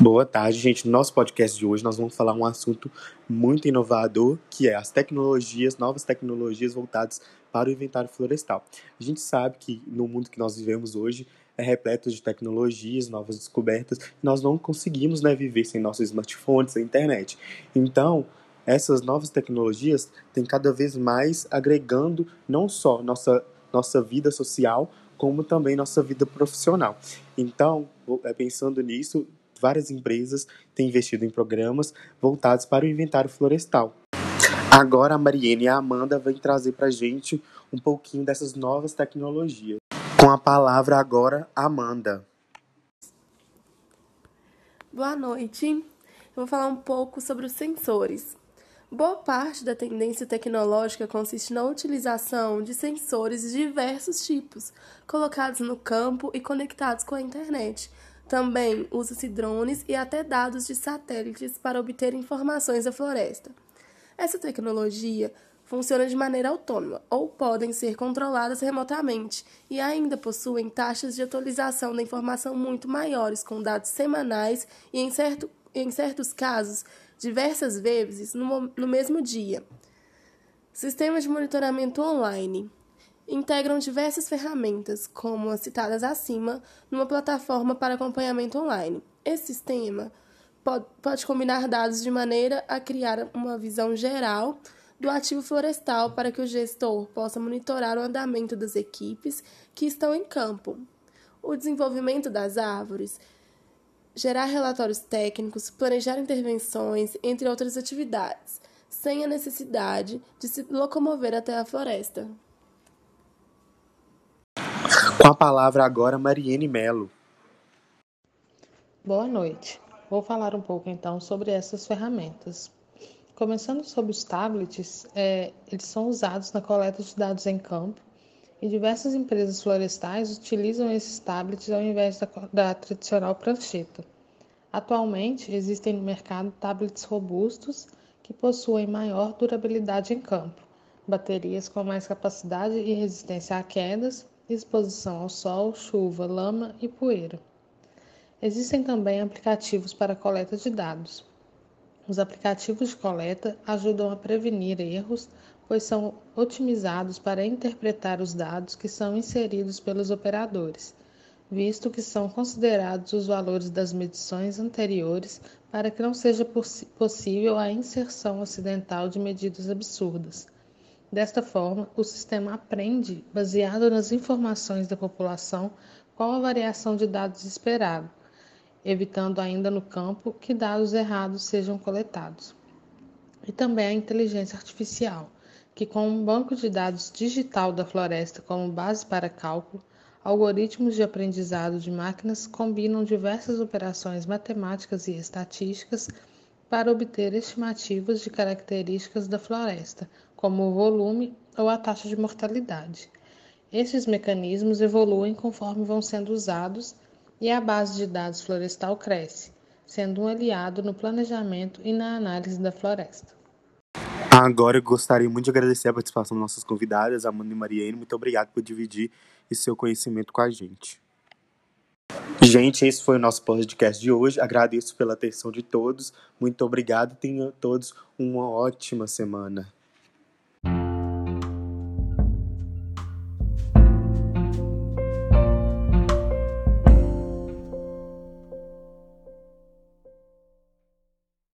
Boa tarde, gente. No nosso podcast de hoje nós vamos falar um assunto muito inovador, que é as tecnologias, novas tecnologias voltadas para o inventário florestal. A gente sabe que no mundo que nós vivemos hoje é repleto de tecnologias, novas descobertas, e nós não conseguimos né, viver sem nossos smartphones, sem internet. Então, essas novas tecnologias têm cada vez mais agregando não só nossa, nossa vida social, como também nossa vida profissional. Então, é, pensando nisso, várias empresas têm investido em programas voltados para o inventário florestal. Agora a Mariene e a Amanda vêm trazer para a gente um pouquinho dessas novas tecnologias. Com a palavra agora, Amanda. Boa noite. Eu vou falar um pouco sobre os sensores. Boa parte da tendência tecnológica consiste na utilização de sensores de diversos tipos, colocados no campo e conectados com a internet, também usa-se drones e até dados de satélites para obter informações da floresta. Essa tecnologia funciona de maneira autônoma ou podem ser controladas remotamente e ainda possuem taxas de atualização da informação muito maiores, com dados semanais e, em, certo, em certos casos, diversas vezes no, no mesmo dia. Sistemas de monitoramento online integram diversas ferramentas, como as citadas acima, numa plataforma para acompanhamento online. Esse sistema pode, combinar dados de maneira a criar uma visão geral do ativo florestal para que o gestor possa monitorar o andamento das equipes que estão em campo. O desenvolvimento das árvores, gerar relatórios técnicos, planejar intervenções, entre outras atividades, sem a necessidade de se locomover até a floresta. Com a palavra agora, Mariene Melo. Boa noite. Vou falar um pouco então sobre essas ferramentas. Começando sobre os tablets, é, eles são usados na coleta de dados em campo e diversas empresas florestais utilizam esses tablets ao invés da, da tradicional prancheta. Atualmente, existem no mercado tablets robustos que possuem maior durabilidade em campo, baterias com mais capacidade e resistência a quedas exposição ao sol, chuva, lama e poeira. Existem também aplicativos para coleta de dados. Os aplicativos de coleta ajudam a prevenir erros, pois são otimizados para interpretar os dados que são inseridos pelos operadores, visto que são considerados os valores das medições anteriores para que não seja possível a inserção acidental de medidas absurdas. Desta forma, o sistema aprende, baseado nas informações da população, qual a variação de dados esperado, evitando ainda no campo que dados errados sejam coletados. E também a inteligência artificial, que com um banco de dados digital da floresta como base para cálculo, algoritmos de aprendizado de máquinas combinam diversas operações matemáticas e estatísticas para obter estimativas de características da floresta, como o volume ou a taxa de mortalidade. Esses mecanismos evoluem conforme vão sendo usados e a base de dados florestal cresce, sendo um aliado no planejamento e na análise da floresta. Agora eu gostaria muito de agradecer a participação das nossas convidadas, Amanda e Mariane. Muito obrigado por dividir esse seu conhecimento com a gente. Gente, esse foi o nosso podcast de hoje. Agradeço pela atenção de todos. Muito obrigado. Tenham todos uma ótima semana.